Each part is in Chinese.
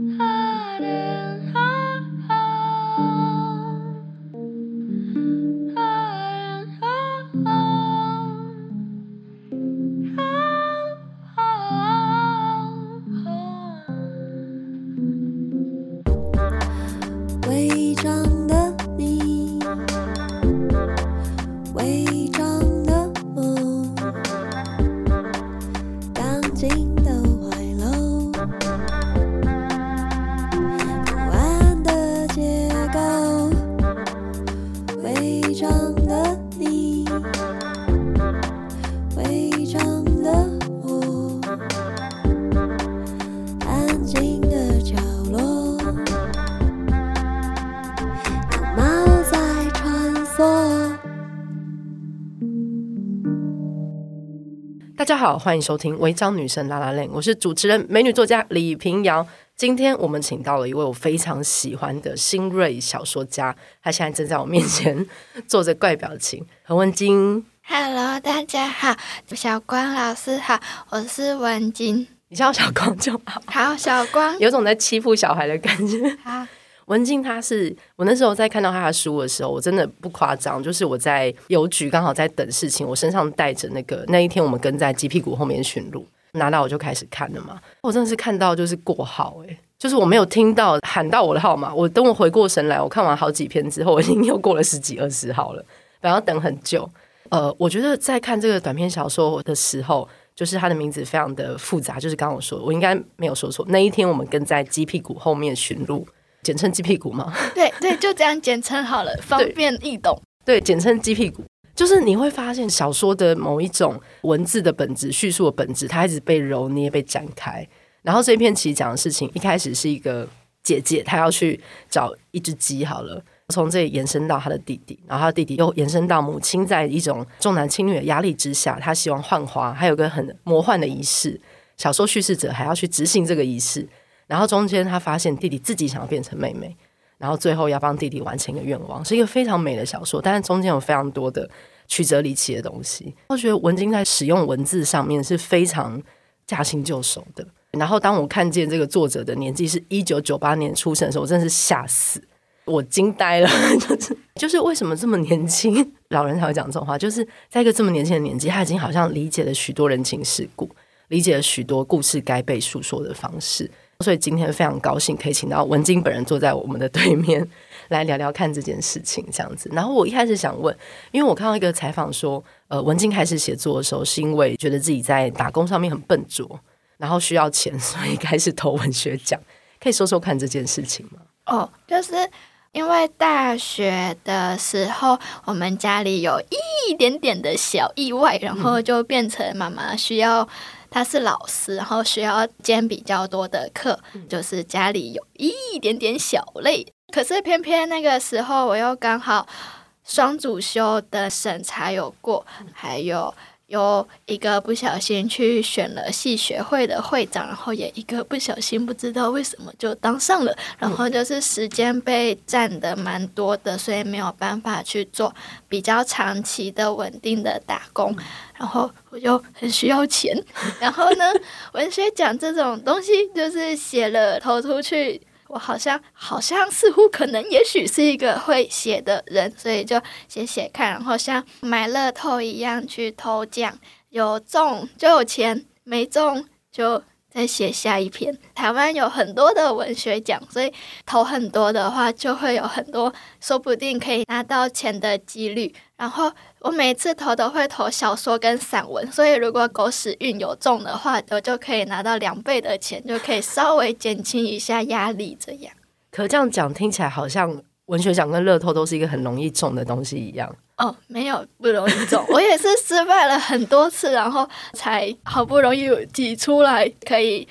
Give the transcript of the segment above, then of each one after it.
Ah. 好，欢迎收听《违章女生 lalaLand》，我是主持人美女作家李平遥。今天我们请到了一位我非常喜欢的新锐小说家，他现在正在我面前做着怪表情。何文晶，Hello，大家好，小光老师好，我是文晶，你叫小光就好。好，小光，有种在欺负小孩的感觉。好。文静，他是我那时候在看到他的书的时候，我真的不夸张，就是我在邮局刚好在等事情，我身上带着那个那一天我们跟在鸡屁股后面巡路，拿到我就开始看了嘛。我真的是看到就是过号诶、就是我没有听到喊到我的号码。我等我回过神来，我看完好几篇之后，我已经又过了十几二十号了，反正要等很久。呃，我觉得在看这个短篇小说的时候，就是它的名字非常的复杂，就是刚刚我说，我应该没有说错。那一天我们跟在鸡屁股后面寻路。简称鸡屁股吗？对对，就这样简称好了，方便易懂。对，简称鸡屁股，就是你会发现小说的某一种文字的本质、叙述的本质，它一直被揉捏、被展开。然后这一篇其实讲的事情，一开始是一个姐姐，她要去找一只鸡，好了，从这里延伸到她的弟弟，然后她弟弟又延伸到母亲，在一种重男轻女的压力之下，她希望换花，还有个很魔幻的仪式。小说叙事者还要去执行这个仪式。然后中间他发现弟弟自己想要变成妹妹，然后最后要帮弟弟完成一个愿望，是一个非常美的小说。但是中间有非常多的曲折离奇的东西。我觉得文晶在使用文字上面是非常驾轻就熟的。然后当我看见这个作者的年纪是一九九八年出生的时候，我真是吓死，我惊呆了。就 是就是为什么这么年轻，老人才会讲这种话？就是在一个这么年轻的年纪，他已经好像理解了许多人情世故，理解了许多故事该被诉说的方式。所以今天非常高兴可以请到文静本人坐在我们的对面来聊聊看这件事情这样子。然后我一开始想问，因为我看到一个采访说，呃，文静开始写作的时候是因为觉得自己在打工上面很笨拙，然后需要钱，所以开始投文学奖。可以说说看这件事情吗？哦，就是因为大学的时候，我们家里有一点点的小意外，然后就变成妈妈需要。他是老师，然后需要兼比较多的课，就是家里有一点点小累。可是偏偏那个时候，我又刚好双主修的审查有过，还有。有一个不小心去选了系学会的会长，然后也一个不小心不知道为什么就当上了，然后就是时间被占的蛮多的，所以没有办法去做比较长期的稳定的打工，然后我就很需要钱，然后呢，文学奖这种东西就是写了投出去。我好像好像似乎可能也许是一个会写的人，所以就写写看，然后像买乐透一样去投奖，有中就有钱，没中就再写下一篇。台湾有很多的文学奖，所以投很多的话，就会有很多，说不定可以拿到钱的几率。然后我每次投都会投小说跟散文，所以如果狗屎运有中的话，我就可以拿到两倍的钱，就可以稍微减轻一下压力。这样，可这样讲听起来好像文学奖跟乐透都是一个很容易中的东西一样。哦，没有不容易中，我也是失败了很多次，然后才好不容易挤出来可以。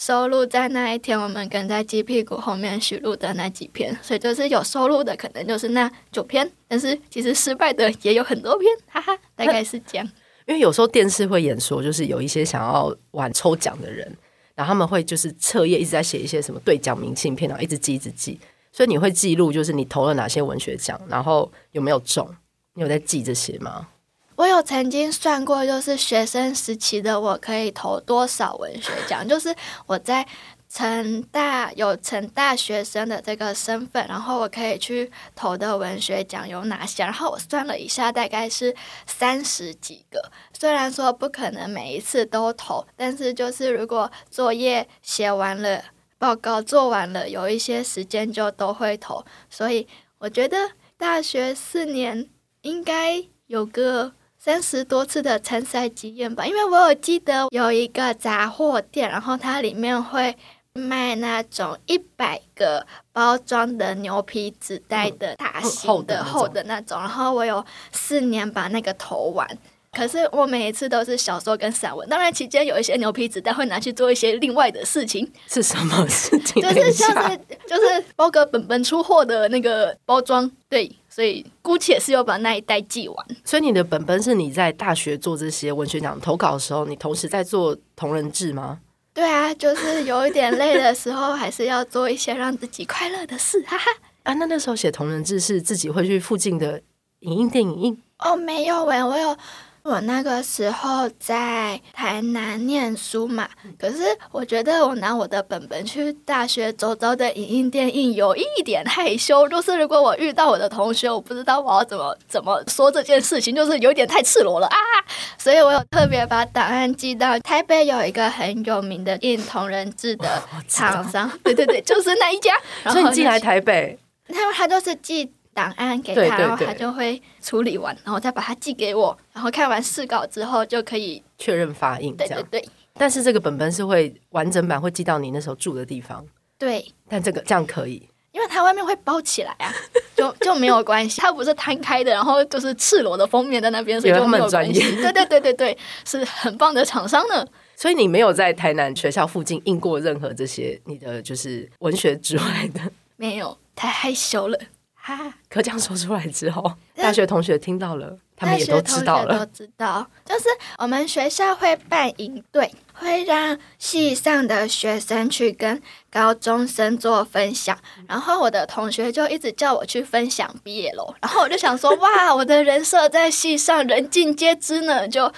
收录在那一天，我们跟在鸡屁股后面许录的那几篇，所以就是有收录的，可能就是那九篇。但是其实失败的也有很多篇，哈哈，大概是这样。因为有时候电视会演说，就是有一些想要玩抽奖的人，然后他们会就是彻夜一直在写一些什么兑奖明信片，然后一直记一直记。所以你会记录，就是你投了哪些文学奖，然后有没有中？你有在记这些吗？我有曾经算过，就是学生时期的我可以投多少文学奖，就是我在成大有成大学生的这个身份，然后我可以去投的文学奖有哪些？然后我算了一下，大概是三十几个。虽然说不可能每一次都投，但是就是如果作业写完了，报告做完了，有一些时间就都会投。所以我觉得大学四年应该有个三十多次的参赛经验吧，因为我有记得有一个杂货店，然后它里面会。卖那种一百个包装的牛皮纸袋的大型的厚的那种，然后我有四年把那个投完。可是我每一次都是小说跟散文，当然期间有一些牛皮纸袋会拿去做一些另外的事情。是什么事情？就是像是就是包个本本出货的那个包装。对，所以姑且是要把那一袋记完。所以你的本本是你在大学做这些文学奖投稿的时候，你同时在做同人志吗？对啊，就是有一点累的时候，还是要做一些让自己快乐的事，哈哈。啊，那那时候写同人志是自己会去附近的影印店影印？哦，没有喂，我有。我那个时候在台南念书嘛，可是我觉得我拿我的本本去大学周遭的影印店印，有一点害羞。就是如果我遇到我的同学，我不知道我要怎么怎么说这件事情，就是有点太赤裸了啊。所以我有特别把档案寄到台北，有一个很有名的印同人志的厂商，对对对，就是那一家。所以你寄来台北，他他就是寄。档案给他，然后他就会处理完，然后再把它寄给我，然后看完试稿之后就可以确认发印。对对对。但是这个本本是会完整版会寄到你那时候住的地方。对。但这个这样可以，因为它外面会包起来啊，就就没有关系。它不是摊开的，然后就是赤裸的封面在那边，所以就没有关系。对对对对对，是很棒的厂商呢。所以你没有在台南学校附近印过任何这些你的就是文学之外的？没有，太害羞了。哈，可这样说出来之后，大学同学听到了，他们也都知道了。都知道，就是我们学校会办营队，会让系上的学生去跟高中生做分享。然后我的同学就一直叫我去分享毕业楼，然后我就想说，哇，我的人设在系上人尽皆知呢，就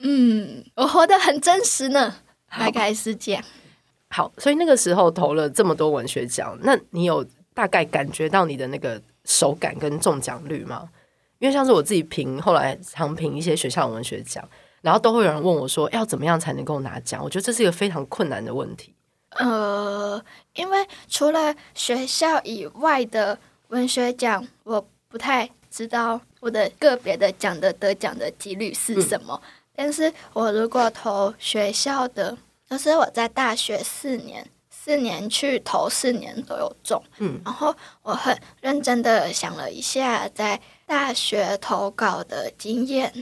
嗯，我活得很真实呢，大概是这样。好，所以那个时候投了这么多文学奖，那你有？大概感觉到你的那个手感跟中奖率吗？因为像是我自己评，后来常评一些学校的文学奖，然后都会有人问我说，要怎么样才能够拿奖？我觉得这是一个非常困难的问题。呃，因为除了学校以外的文学奖，我不太知道我的个别的奖的得奖的几率是什么。嗯。但是我如果投学校的，就是我在大学四年。四年去投，四年都有中。嗯，然后我很认真的想了一下，在大学投稿的经验，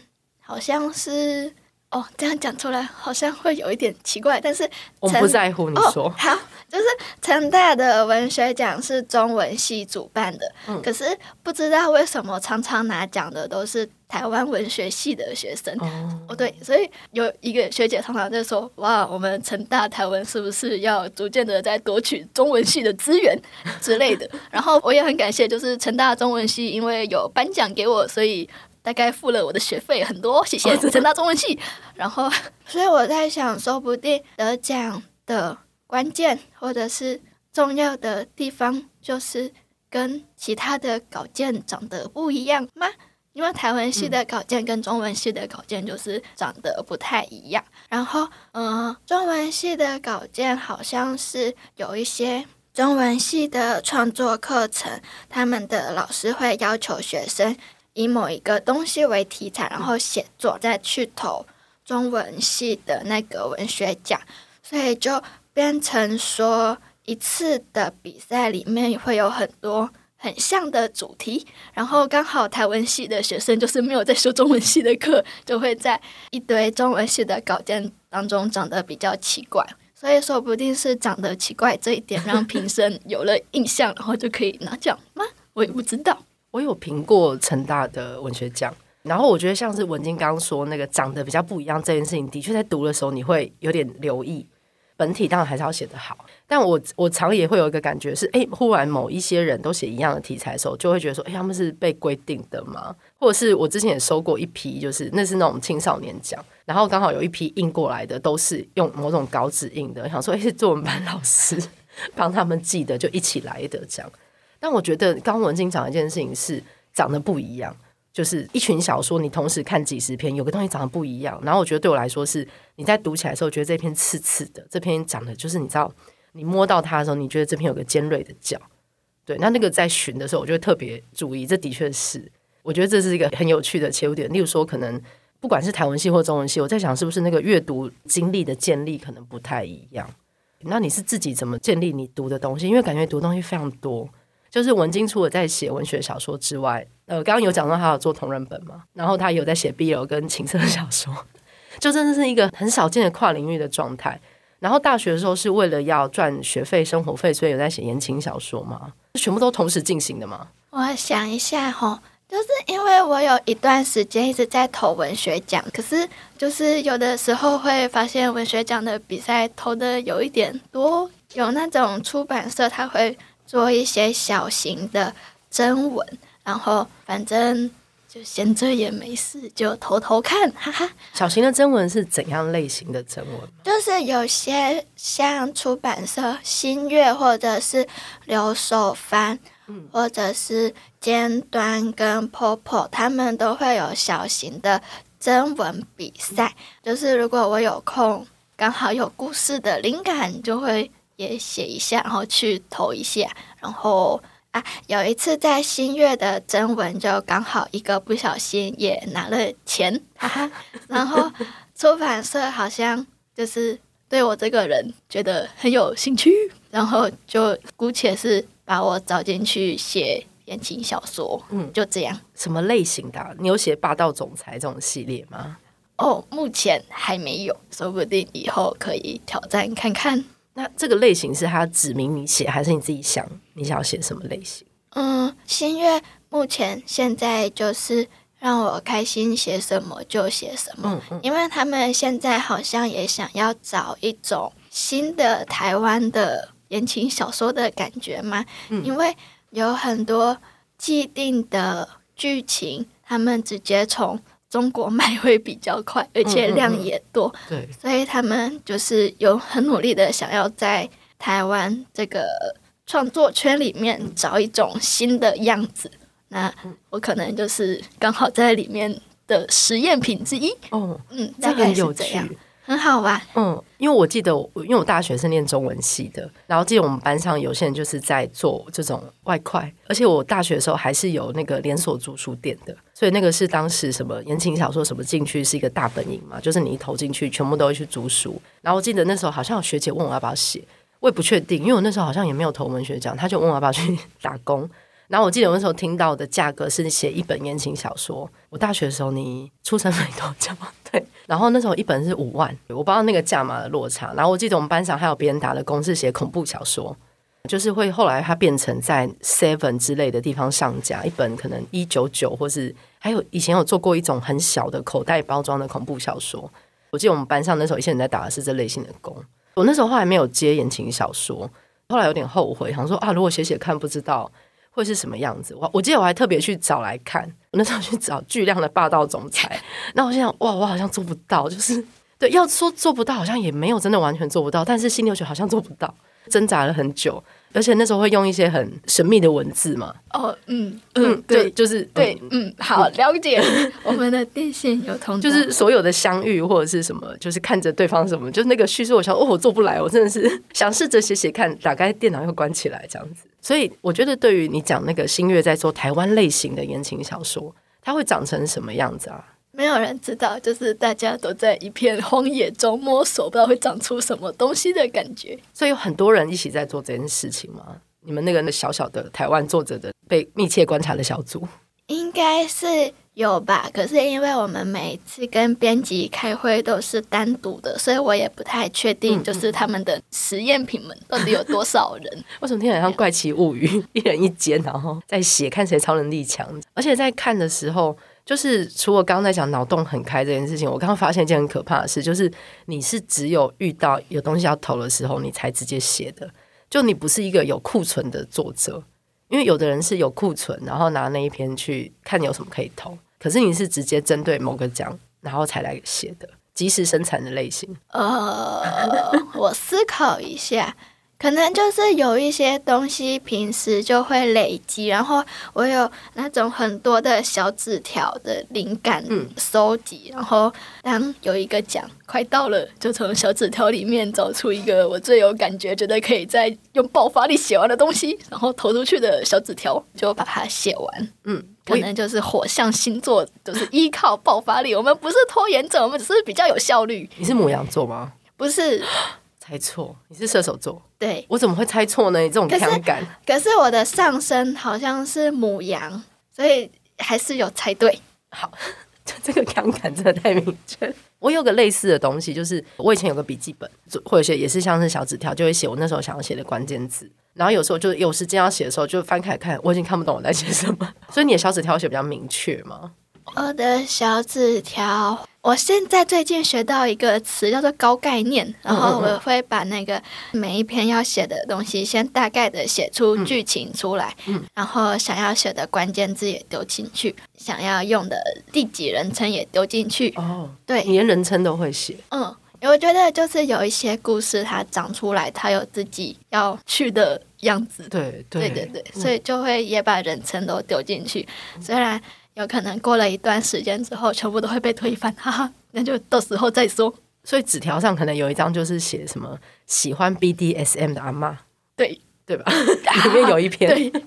好像是哦，这样讲出来好像会有一点奇怪，但是我不在乎你说。哦，好。就是成大的文学奖是中文系主办的，嗯，可是不知道为什么常常拿奖的都是台湾文学系的学生。哦，哦，对，所以有一个学姐常常在说：“哇，我们成大台湾是不是要逐渐的在夺取中文系的资源之类的？”然后我也很感谢，就是成大中文系因为有颁奖给我，所以大概付了我的学费很多，谢谢成大中文系。然后，所以我在想，说不定得奖的。关键或者是重要的地方，就是跟其他的稿件长得不一样吗？因为台湾系的稿件跟中文系的稿件就是长得不太一样。然后，嗯、呃，中文系的稿件好像是有一些中文系的创作课程，他们的老师会要求学生以某一个东西为题材，然后写作，再去投中文系的那个文学奖，所以就。变成说一次的比赛里面会有很多很像的主题，然后刚好台文系的学生就是没有在修中文系的课，就会在一堆中文系的稿件当中长得比较奇怪，所以说不定是长得奇怪这一点让评审有了印象，然后就可以拿奖吗？我也不知道。我有评过成大的文学奖，然后我觉得像是文静刚刚说那个长得比较不一样这件事情，的确在读的时候你会有点留意。本体当然还是要写得好。但我我常也会有一个感觉是，哎，忽然某一些人都写一样的题材的时候，就会觉得说，哎，他们是被规定的吗？或者是我之前也收过一批，就是那是那种青少年奖，然后刚好有一批印过来的都是用某种稿纸印的，想说，哎，是作文班老师 帮他们记的，就一起来的这样。但我觉得刚文静讲一件事情是长得不一样，就是一群小说你同时看几十篇，有个东西长得不一样。然后我觉得对我来说是，你在读起来的时候觉得这篇刺刺的，这篇长得就是你知道。你摸到它的时候，你觉得这篇有个尖锐的角，对，那那个在寻的时候，我就会特别注意。这的确是，我觉得这是一个很有趣的切入点。例如说，可能不管是台文系或中文系，我在想是不是那个阅读经历的建立可能不太一样。那你是自己怎么建立你读的东西？因为感觉读东西非常多。就是文津除了在写文学小说之外，呃，刚刚有讲到他有做同人本嘛，然后他有在写 BL 跟情色小说，就真的是一个很少见的跨领域的状态。然后大学的时候是为了要赚学费、生活费，所以有在写言情小说吗？全部都同时进行的吗？我想一下哈，就是因为我有一段时间一直在投文学奖，可是就是有的时候会发现文学奖的比赛投的有一点多，有那种出版社他会做一些小型的征文，然后反正。就闲着也没事，就偷偷看，哈哈。小型的征文是怎样类型的征文？就是有些像出版社新月，或者是留守番，嗯，或者是尖端跟 Popo，他们都会有小型的征文比赛。就是如果我有空，刚好有故事的灵感，就会也写一下，然后去投一下，然后。啊，有一次在新月的征文，就刚好一个不小心也拿了钱，哈哈。然后出版社好像就是对我这个人觉得很有兴趣，然后就姑且是把我找进去写言情小说，嗯，就这样。什么类型的啊？你有写霸道总裁这种系列吗？哦，目前还没有，说不定以后可以挑战看看。那这个类型是他指明你写，还是你自己想你想要写什么类型？嗯，新月目前现在就是让我开心写什么就写什么，嗯嗯，因为他们现在好像也想要找一种新的台湾的言情小说的感觉嘛，嗯，因为有很多既定的剧情，他们直接从。中国卖会比较快，而且量也多，嗯嗯嗯，对，所以他们就是有很努力的想要在台湾这个创作圈里面找一种新的样子。那我可能就是刚好在里面的实验品之一。哦，嗯，大概是这样。很好玩，嗯，因为我记得，因为我大学是念中文系的，然后记得我们班上有些人就是在做这种外快，而且我大学的时候还是有那个连锁租书店的，所以那个是当时什么言情小说什么进去是一个大本营嘛，就是你一投进去，全部都会去租书。然后我记得那时候好像有学姐问我要不要写，我也不确定，因为我那时候好像也没有投文学奖，他就问我要不要去 打工。然后我记得我那时候听到的价格是写一本言情小说，我大学的时候你出生没多久，对。然后那时候一本是五万，我不知道那个价码的落差。然后我记得我们班上还有别人打的工是写恐怖小说，就是会后来它变成在 Seven 之类的地方上架，一本可能一九九，或是还有以前有做过一种很小的口袋包装的恐怖小说。我记得我们班上那时候一些人在打的是这类型的工。我那时候后来没有接言情小说，后来有点后悔，想说啊，如果写写看，不知道。会是什么样子？我我记得我还特别去找来看，我那时候去找巨量的霸道总裁。那我心想，哇，我好像做不到，就是对，要说做不到，好像也没有真的完全做不到，但是心里又觉得好像做不到，挣扎了很久。而且那时候会用一些很神秘的文字嘛。哦，嗯嗯，对，就是对，嗯，好，了解。我们的电线有通，就是所有的相遇或者是什么，就是看着对方什么，就是那个叙述，我想，哦，我做不来，我真的是想试着写写看，打开电脑又关起来这样子。所以我觉得，对于你讲那个新月在做台湾类型的言情小说，它会长成什么样子啊？没有人知道，就是大家都在一片荒野中摸索，不知道会长出什么东西的感觉。所以有很多人一起在做这件事情吗？你们那个那小小的台湾作者的被密切观察的小组，应该是。有吧？可是因为我们每次跟编辑开会都是单独的，所以我也不太确定，就是他们的实验品们到底有多少人。嗯、为什么听起来像怪奇物语？一人一间，然后在写，看谁超能力强。而且在看的时候，就是除了刚刚在讲脑洞很开这件事情，我刚刚发现一件很可怕的事，就是你是只有遇到有东西要投的时候，你才直接写的，就你不是一个有库存的作者，因为有的人是有库存，然后拿那一篇去看你有什么可以投，可是你是直接针对某个奖，然后才来写的，即时生产的类型。呃，我思考一下。可能就是有一些东西平时就会累积，然后我有那种很多的小纸条的灵感收集，嗯、然后当有一个奖快到了，就从小纸条里面找出一个我最有感觉、觉得可以再用爆发力写完的东西，然后投出去的小纸条，就把它写完。嗯，可能就是火象星座，就是依靠爆发力。我们不是拖延症，我们只是比较有效率。你是母羊座吗？不是。猜错，你是射手座。对，我怎么会猜错呢？你这种强感可。可是我的上身好像是母羊，所以还是有猜对。好，这个强感真的太明确。我有个类似的东西，就是我以前有个笔记本，或者写也是像是小纸条，就会写我那时候想要写的关键字。然后有时候就有时间要写的时候，就翻开来看，我已经看不懂我在写什么。所以你的小纸条写比较明确吗？我的小纸条。我现在最近学到一个词叫做高概念，然后我会把那个每一篇要写的东西先大概的写出剧情出来，然后想要写的关键字也丢进去，想要用的第几人称也丢进去。哦，对，连人称都会写。嗯，我觉得就是有一些故事它长出来，它有自己要去的样子。对对对对，所以就会也把人称都丢进去，虽然。有可能过了一段时间之后，全部都会被推翻，哈哈，那就到时候再说。所以纸条上可能有一张就是写什么喜欢 BDSM 的阿嬷，对对吧？里面有一篇，对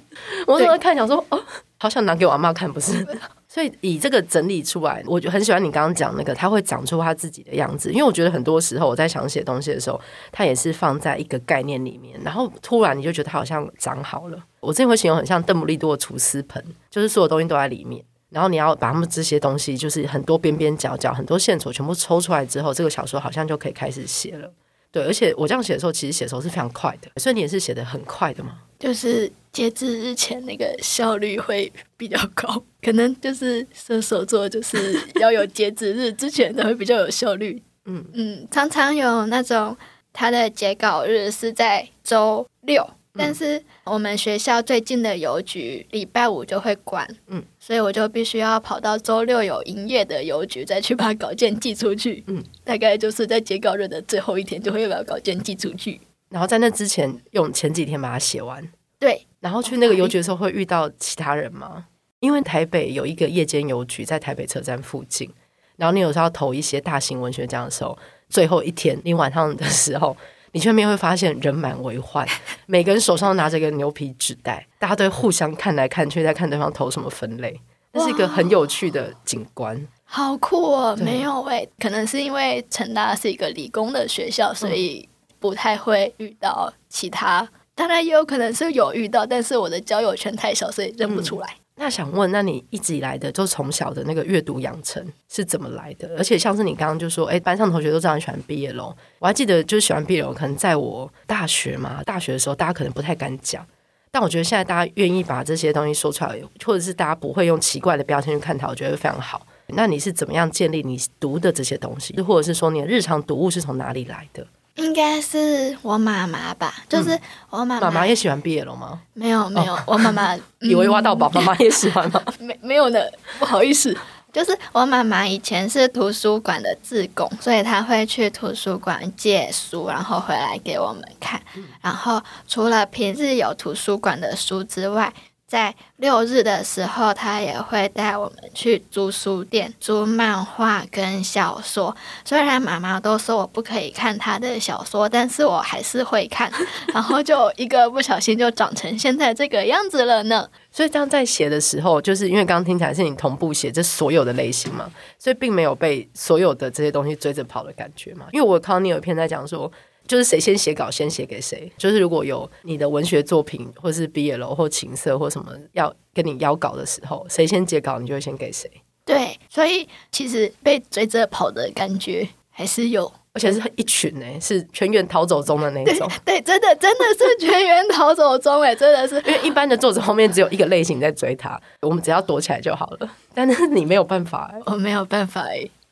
我怎么看想说哦，好想拿给我阿嬷看，不是？所以以这个整理出来，我就很喜欢你刚刚讲那个，他会长出他自己的样子。因为我觉得很多时候我在想写东西的时候，它也是放在一个概念里面，然后突然你就觉得它好像长好了。我之前会形容很像邓布利多的厨师盆，就是所有东西都在里面。然后你要把他们这些东西，就是很多边边角角、很多线索全部抽出来之后，这个小说好像就可以开始写了。对，而且我这样写的时候，其实写的时候是非常快的。所以你也是写的很快的吗？就是截止日前那个效率会比较高，可能就是射手座就是要有截止日之前的会比较有效率。嗯嗯，常常有那种他的截稿日是在周六。但是我们学校最近的邮局礼拜五就会关，嗯，所以我就必须要跑到周六有营业的邮局再去把稿件寄出去，嗯，大概就是在截稿日的最后一天就会把稿件寄出去，然后在那之前用前几天把它写完，对，然后去那个邮局的时候会遇到其他人吗？因为台北有一个夜间邮局在台北车站附近，然后你有时候要投一些大型文学奖的时候，最后一天你晚上的时候。你去那边会发现人满为患，每个人手上都拿着一个牛皮纸袋，大家都会互相看来看去，在看对方投什么分类。那是一个很有趣的景观，好酷哦！没有喂、欸，可能是因为成大是一个理工的学校，所以不太会遇到其他。嗯、当然也有可能是有遇到，但是我的交友圈太小，所以认不出来。嗯那想问，那你一直以来的，就从小的那个阅读养成是怎么来的？而且像是你刚刚就说，哎，班上同学都知道你喜欢 BL，我还记得就是喜欢 BL，可能在我大学嘛，大学的时候大家可能不太敢讲，但我觉得现在大家愿意把这些东西说出来，或者是大家不会用奇怪的标签去看它，我觉得非常好。那你是怎么样建立你读的这些东西，或者是说你的日常读物是从哪里来的？应该是我妈妈吧，就是我妈妈。妈妈也喜欢 BL 吗？没有没有，哦、我妈妈、嗯、以为挖到宝，妈妈也喜欢吗？没没有呢，不好意思。就是我妈妈以前是图书馆的志工，所以她会去图书馆借书，然后回来给我们看。嗯、然后除了平日有图书馆的书之外，在六日的时候，他也会带我们去租书店租漫画跟小说。虽然妈妈都说我不可以看他的小说，但是我还是会看。然后就一个不小心就长成现在这个样子了呢。所以这样在写的时候，就是因为刚刚听起来是你同步写这所有的类型嘛，所以并没有被所有的这些东西追着跑的感觉嘛。因为我看到你有一篇在讲说。就是谁先写稿，先写给谁。就是如果有你的文学作品，或是毕业楼或情色或什么要跟你邀稿的时候，谁先截稿，你就会先给谁。对，所以其实被追着跑的感觉还是有。而且是一群呢、欸，是全员逃走中的那种。对，对，真的真的是全员逃走中哎、欸，真的是，因为一般的作者后面只有一个类型在追他，我们只要躲起来就好了。但是你没有办法、欸，我没有办法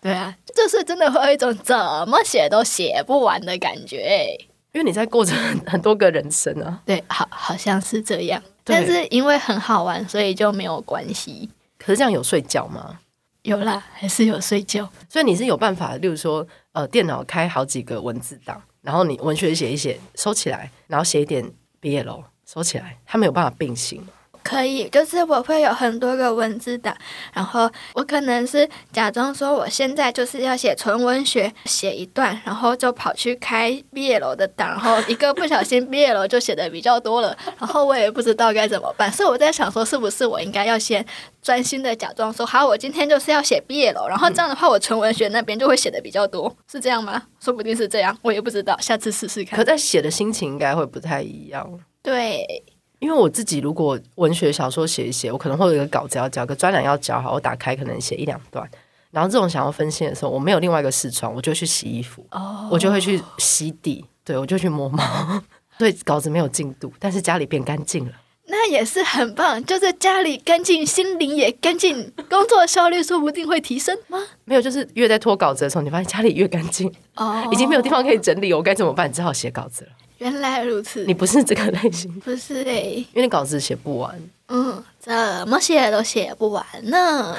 对啊，就是真的会有一种怎么写都写不完的感觉哎、欸，因为你在过着很多个人生啊。对，好，好像是这样。但是因为很好玩，所以就没有关系。可是这样有睡觉吗？有啦，还是有睡觉。所以你是有办法，例如说，呃，电脑开好几个文字档，然后你文学写一写，收起来，然后写一点毕业喽收起来，它没有办法并行。可以，就是我会有很多个文字档，然后我可能是假装说我现在就是要写纯文学，写一段，然后就跑去开毕业楼的档，然后一个不小心 BL 就写的比较多了，然后我也不知道该怎么办，所以我在想说，是不是我应该要先专心的假装说，好，我今天就是要写毕业楼然后这样的话，我纯文学那边就会写的比较多，是这样吗？说不定是这样，我也不知道，下次试试看。可在写的心情应该会不太一样，对。因为我自己如果文学小说写一写，我可能会有一个稿子要交，个专栏要交好，我打开可能写一两段，然后这种想要分析的时候，我没有另外一个视窗，我就去洗衣服，oh. 我就会去洗底，对，我就去摸猫，对，稿子没有进度，但是家里变干净了，那也是很棒，就是家里干净，心灵也干净，工作效率说不定会提升吗？没有，就是越在拖稿子的时候，你发现家里越干净，哦，oh. 已经没有地方可以整理，我该怎么办？只好写稿子了。原来如此，你不是这个类型，不是诶、欸，因为你稿子写不完，嗯，怎么写都写不完呢。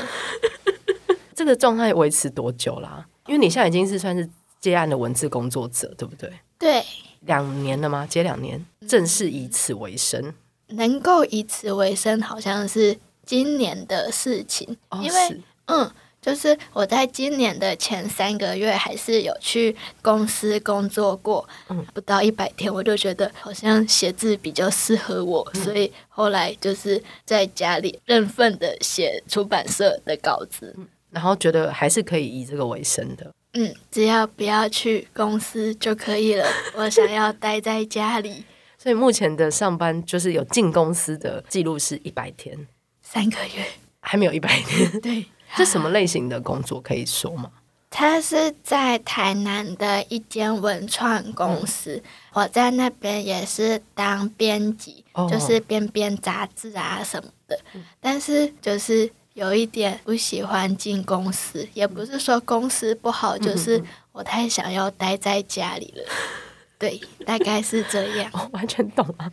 这个状态维持多久啦？因为你现在已经是算是接案的文字工作者，对不对？对，两年了吗？接两年，正式以此为生，能够以此为生，好像是今年的事情，哦、因为嗯。就是我在今年的前三个月还是有去公司工作过，嗯，不到一百天，我就觉得好像写字比较适合我，嗯、所以后来就是在家里认份的写出版社的稿子，然后觉得还是可以以这个为生的，嗯，只要不要去公司就可以了。我想要待在家里，所以目前的上班就是有进公司的记录是一百天，三个月。还没有一百天，对。这什么类型的工作可以说吗？他是在台南的一间文创公司，嗯、我在那边也是当编辑，哦、就是编编杂志啊什么的。嗯、但是就是有一点不喜欢进公司，也不是说公司不好，嗯、就是我太想要待在家里了。嗯、对，大概是这样。我完全懂了。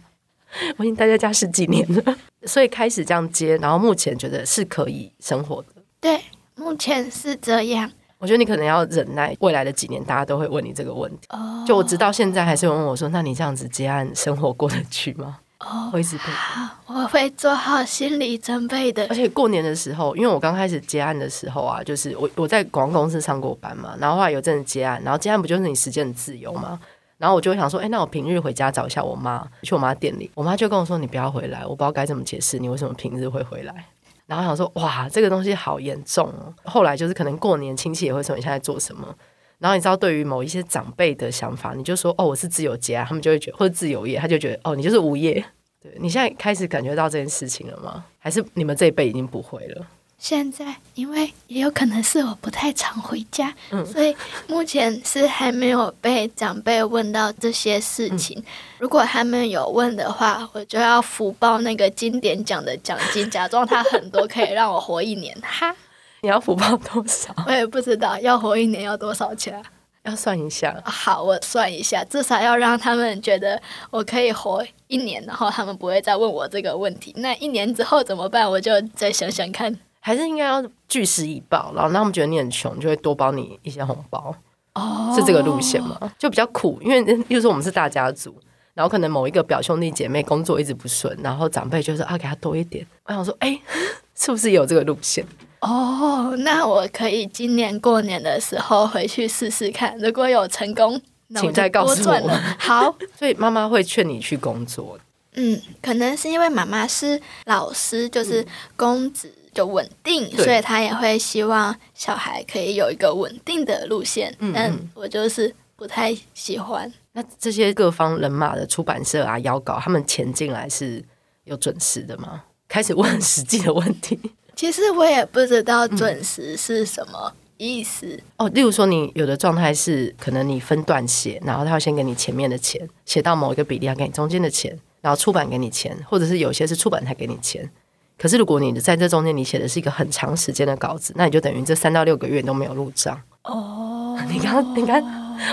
我已经待在家十几年了，所以开始这样接，然后目前觉得是可以生活的。对，目前是这样。我觉得你可能要忍耐，未来的几年大家都会问你这个问题。哦，就我直到现在还是有问我说：“那你这样子接案生活过得去吗？”哦，我一直好，我会做好心理准备的。而且过年的时候，因为我刚开始接案的时候啊，就是我我在广告公司上过班嘛，然后后来有阵子接案，然后接案不就是你时间很自由嘛？然后我就会想说：“哎，那我平日回家找一下我妈，去我妈店里。”我妈就跟我说：“你不要回来，我不知道该怎么解释你为什么平日会回来。”然后想说，哇，这个东西好严重哦。后来就是可能过年亲戚也会说你现在做什么。然后你知道，对于某一些长辈的想法，你就说哦，我是自由家，他们就会觉得或者自由业，他就觉得哦，你就是无业。对，你现在开始感觉到这件事情了吗？还是你们这一辈已经不会了？现在，因为也有可能是我不太常回家，嗯，所以目前是还没有被长辈问到这些事情。嗯，如果他们有问的话，我就要福报那个经典奖的奖金，假装他很多，可以让我活一年。哈，你要福报多少？我也不知道，要活一年要多少钱？要算一下。好，我算一下，至少要让他们觉得我可以活一年，然后他们不会再问我这个问题。那一年之后怎么办？我就再想想看。还是应该要据实以报，然后让他们觉得你很穷，就会多包你一些红包。哦，是这个路线吗？就比较苦，因为 又说我们是大家族，然后可能某一个表兄弟姐妹工作一直不顺，然后长辈就说啊，给他多一点。我想说，哎，是不是有这个路线？哦，那我可以今年过年的时候回去试试看，如果有成功，请再告诉我。好，所以妈妈会劝你去工作。嗯，可能是因为妈妈是老师，就是公职。嗯就稳定，对所以她也会希望小孩可以有一个稳定的路线。但我就是不太喜欢。那这些各方人马的出版社啊，邀稿他们钱进来是有准时的吗？开始问实际的问题。其实我也不知道准时是什么意思哦。例如说，你有的状态是可能你分段写，然后他要先给你前面的钱，写到某一个比例，要给你中间的钱，然后出版给你钱，或者是有些是出版才给你钱。可是如果你在这中间你写的是一个很长时间的稿子，那你就等于这三到六个月都没有入账哦。你刚刚你看，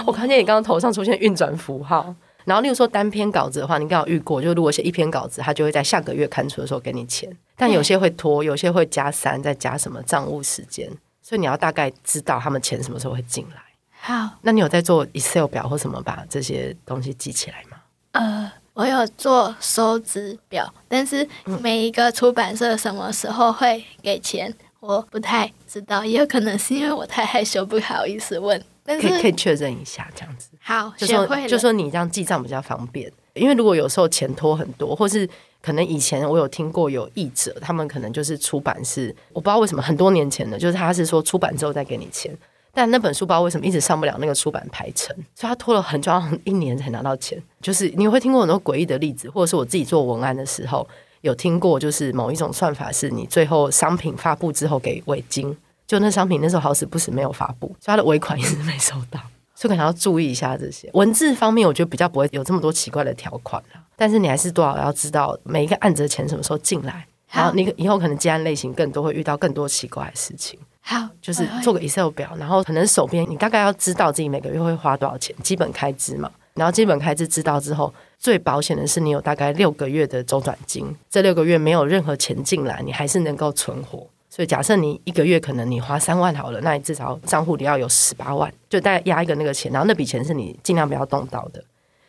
我看见你刚刚头上出现运转符号。然后，例如说单篇稿子的话，你刚好遇过，就如果写一篇稿子，他就会在下个月刊出的时候给你钱。但有些会拖，有些会加三，再加什么账务时间，所以你要大概知道他们钱什么时候会进来。好，那你有在做 Excel 表或什么把这些东西记起来吗？呃，我有做收支表，但是每一个出版社什么时候会给钱，我不太知道，也有可能是因为我太害羞，不好意思问。可以可以确认一下，这样子。好，就说就说你这样记账比较方便，因为如果有时候钱拖很多，或是可能以前我有听过有译者，他们可能就是出版是我不知道为什么很多年前的，就是他是说出版之后再给你钱，但那本书不知道为什么一直上不了那个出版排程，所以他拖了很久，一年才拿到钱。就是你会听过很多诡异的例子，或者是我自己做文案的时候有听过，就是某一种算法是你最后商品发布之后给尾金。就那商品那时候好死不死没有发布，所以他的尾款一直没收到，所以可能要注意一下这些文字方面，我觉得比较不会有这么多奇怪的条款了。但是你还是多少要知道每一个案子的钱什么时候进来，然后你以后可能接案类型更多会遇到更多奇怪的事情。好，就是做个 Excel 表，然后可能手边你大概要知道自己每个月会花多少钱，基本开支嘛。然后基本开支知道之后，最保险的是你有大概六个月的周转金，这六个月没有任何钱进来，你还是能够存活。所以假设你一个月可能你花三万好了，那你至少账户里要有十八万，就大概压一个那个钱，然后那笔钱是你尽量不要动到的。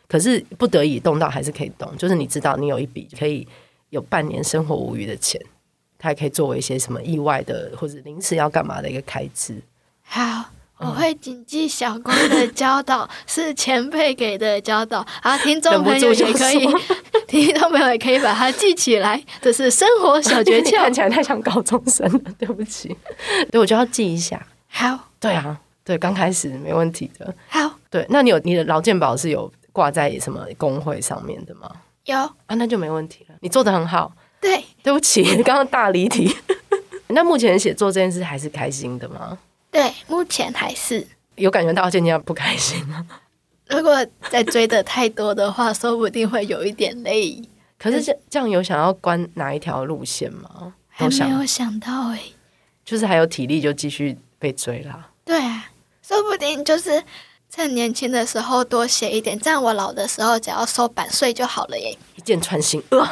可是不得已动到还是可以动，就是你知道你有一笔可以有半年生活无余的钱，它也可以作为一些什么意外的或者临时要干嘛的一个开支。好。我会谨记小光的教导，是前辈给的教导。好，听众朋友也可以，听众朋友也可以把它记起来。这是生活小诀窍。看起来太像高中生了，对不起。对，我就要记一下。好，对啊，对，刚开始没问题的。好，对，那你有你的劳健保是有挂在什么工会上面的吗？有啊，那就没问题了。你做的很好。对，对不起，刚刚大离题。那目前写作这件事还是开心的吗？对，目前还是有感觉到渐渐不开心吗？如果再追的太多的话，说不定会有一点累。可是这这样有想要关哪一条路线吗？还没有想到哎，就是还有体力就继续被追啦。对啊，说不定就是趁年轻的时候多写一点，这样我老的时候只要收版税就好了耶，一箭穿心。呃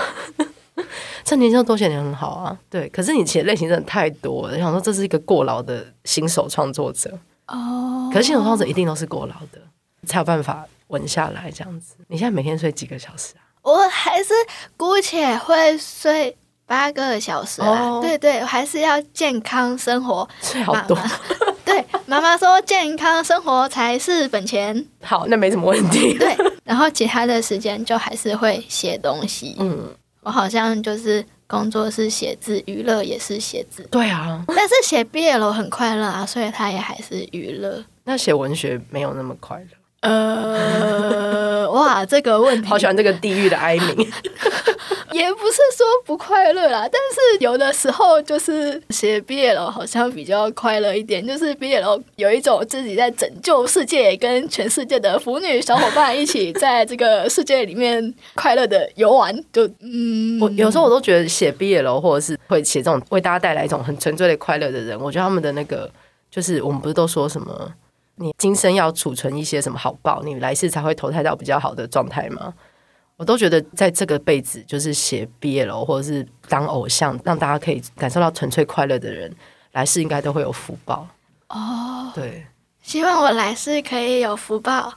趁年轻多写点很好啊，对。可是你写类型真的太多了，想说这是一个过劳的新手创作者哦。可是新手创作者一定都是过劳的，才有办法稳下来这样子。你现在每天睡几个小时啊？我还是姑且会睡八个小时啊。哦、对对，还是要健康生活。睡好多。对，妈妈说健康生活才是本钱。好，那没什么问题。对，然后其他的时间就还是会写东西。嗯。我好像就是工作是写字，娱乐也是写字。对啊，但是写 BL 很快乐啊，所以他也还是娱乐。那写文学没有那么快乐。呃，哇，这个问题，好喜欢这个地狱的哀鸣。也不是说不快乐啦，但是有的时候就是写 BL 好像比较快乐一点，就是 BL 有一种自己在拯救世界，跟全世界的腐女小伙伴一起在这个世界里面快乐的游玩。就嗯，我有时候我都觉得写 BL 或者是会写这种为大家带来一种很纯粹的快乐的人，我觉得他们的那个就是我们不是都说什么，你今生要储存一些什么好报，你来世才会投胎到比较好的状态吗？我都觉得，在这个辈子，就是写毕业楼或者是当偶像，让大家可以感受到纯粹快乐的人，来世应该都会有福报哦。对，希望我来世可以有福报，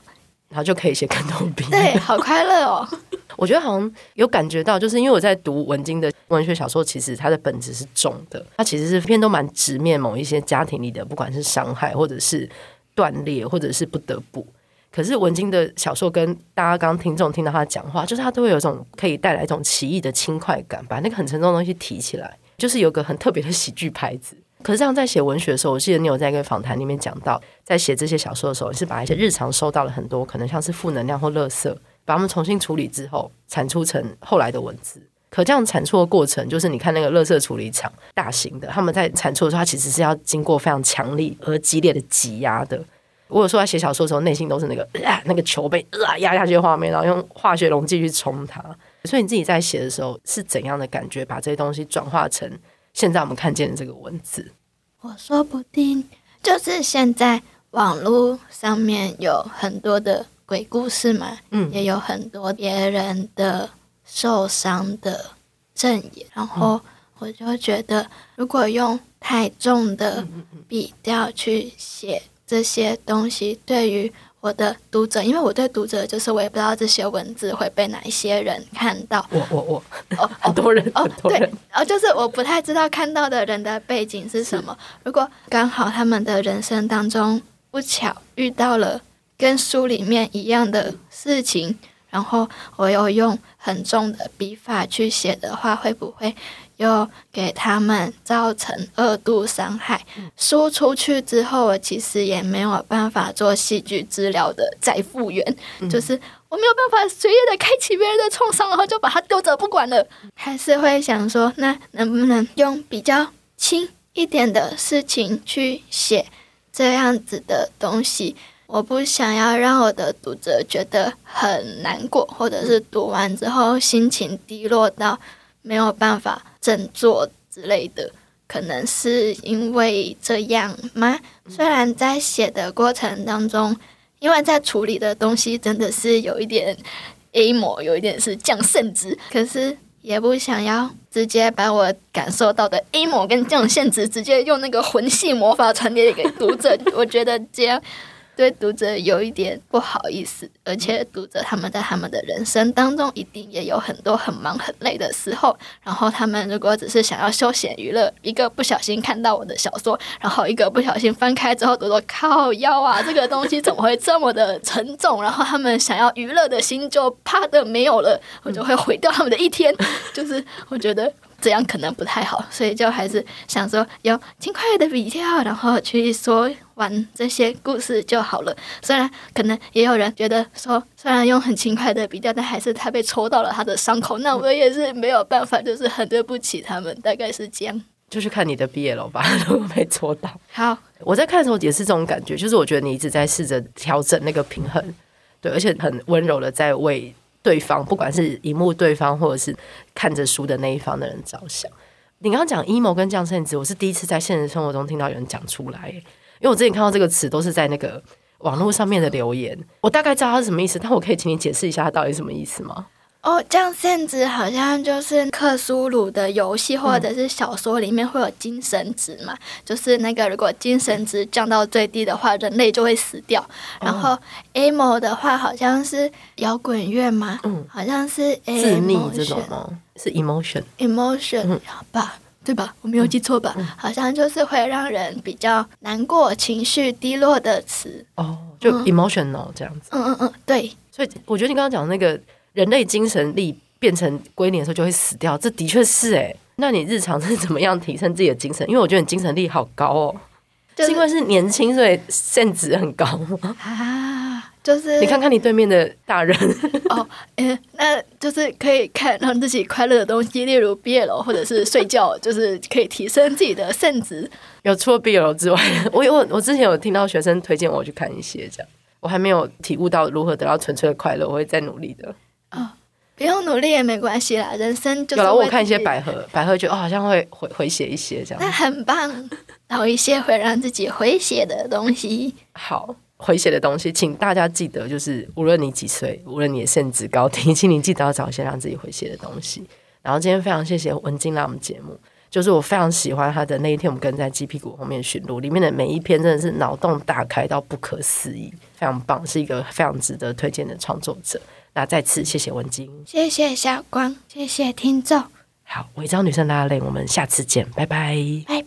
然后就可以写更多 BL。对，好快乐哦！我觉得好像有感觉到，就是因为我在读文经的文学小说，其实它的本质是重的，它其实是偏都蛮直面某一些家庭里的，不管是伤害，或者是断裂，或者是不得不。可是文津的小说跟大家刚刚听众听到他讲话，就是他都会有一种可以带来一种奇异的轻快感，把那个很沉重的东西提起来，就是有个很特别的喜剧拍子。可是这样在写文学的时候，我记得你有在一个访谈里面讲到，在写这些小说的时候，是把一些日常收到了很多可能像是负能量或垃圾，把它们重新处理之后，产出成后来的文字。可这样产出的过程，就是你看那个垃圾处理厂大型的，他们在产出的时候，它其实是要经过非常强力而激烈的挤压的。我有说在写小说的时候，内心都是那个啊，那个球被啊压下去的画面，然后用化学溶剂去冲它。所以你自己在写的时候是怎样的感觉？把这些东西转化成现在我们看见的这个文字？我说不定就是现在网络上面有很多的鬼故事嘛，嗯，也有很多别人的受伤的证言，然后我就觉得，如果用太重的笔调去写这些东西，对于我的读者，因为我对读者就是我也不知道这些文字会被哪一些人看到。我我我哦，很多人哦，对，哦，就是我不太知道看到的人的背景是什么。如果刚好他们的人生当中不巧遇到了跟书里面一样的事情，然后我又用很重的笔法去写的话，会不会？又给他们造成二度伤害，输出去之后，我其实也没有办法做戏剧治疗的再复原，嗯、就是我没有办法随意的开启别人的创伤，然后就把它丢着不管了，还是会想说，那能不能用比较轻一点的事情去写这样子的东西？我不想要让我的读者觉得很难过，或者是读完之后心情低落到没有办法。振作之类的，可能是因为这样吗？虽然在写的过程当中，因为在处理的东西真的是有一点 emo，有一点是降圣值，可是也不想要直接把我感受到的 emo 跟降圣值直接用那个魂系魔法传递给读者，我觉得这样。对读者有一点不好意思，而且读者他们在他们的人生当中一定也有很多很忙很累的时候。然后他们如果只是想要休闲娱乐，一个不小心看到我的小说，然后一个不小心翻开之后读到靠腰啊，这个东西怎么会这么的沉重？然后他们想要娱乐的心就啪的没有了，我就会毁掉他们的一天。就是我觉得。这样可能不太好，所以就还是想说用轻快的笔调，然后去说完这些故事就好了。虽然可能也有人觉得说，虽然用很轻快的笔调，但还是他被戳到了他的伤口。那我也是没有办法，就是很对不起他们，大概是这样。就去看你的毕业了吧，如果被戳到。好，我在看的时候也是这种感觉，就是我觉得你一直在试着调整那个平衡，对，而且很温柔的在为。对方，不管是荧幕对方，或者是看着书的那一方的人着想。你刚刚讲阴谋跟降圣值，我是第一次在现实生活中听到有人讲出来，因为我之前看到这个词都是在那个网络上面的留言，我大概知道它是什么意思，但我可以请你解释一下它到底什么意思吗？哦，这样圣值好像就是克苏鲁的游戏或者是小说里面会有精神值嘛，嗯、就是那个如果精神值降到最低的话，人类就会死掉。然后 emo 的话好像是摇滚乐嘛，嗯，好像是自溺这种吗？是 emotion，emotion 吧，对吧？我没有记错吧？嗯、好像就是会让人比较难过、情绪低落的词。哦，就 emotional 这样子。嗯嗯嗯，对。所以我觉得你刚刚讲的那个。人类精神力变成归零的时候就会死掉，这的确是哎。那你日常是怎么样提升自己的精神？因为我觉得你精神力好高哦，就是、是因为是年轻所以圣值很高吗？啊，就是你看看你对面的大人 哦，诶，那就是可以看让自己快乐的东西，例如 BL 或者是睡觉，就是可以提升自己的肾值。有除了 BL 之外，我有我之前有听到学生推荐我去看一些这样，我还没有体悟到如何得到纯粹的快乐，我会再努力的。哦，不用努力也没关系啦，人生就是。有了，我看一些百合，百合觉得哦，好像会回回血一些这样。那很棒，找一些会让自己回血的东西。好，回血的东西，请大家记得，就是无论你几岁，无论你的圣值高低，请你记得要找一些让自己回血的东西。然后今天非常谢谢文静来我们节目，就是我非常喜欢他的那一天，我们跟在鸡屁股后面巡逻里面的每一篇，真的是脑洞大开到不可思议，非常棒，是一个非常值得推荐的创作者。那再次谢谢文晶，谢谢小光，谢谢听众。好，伪装女生拉拉链，我们下次见，拜拜，拜。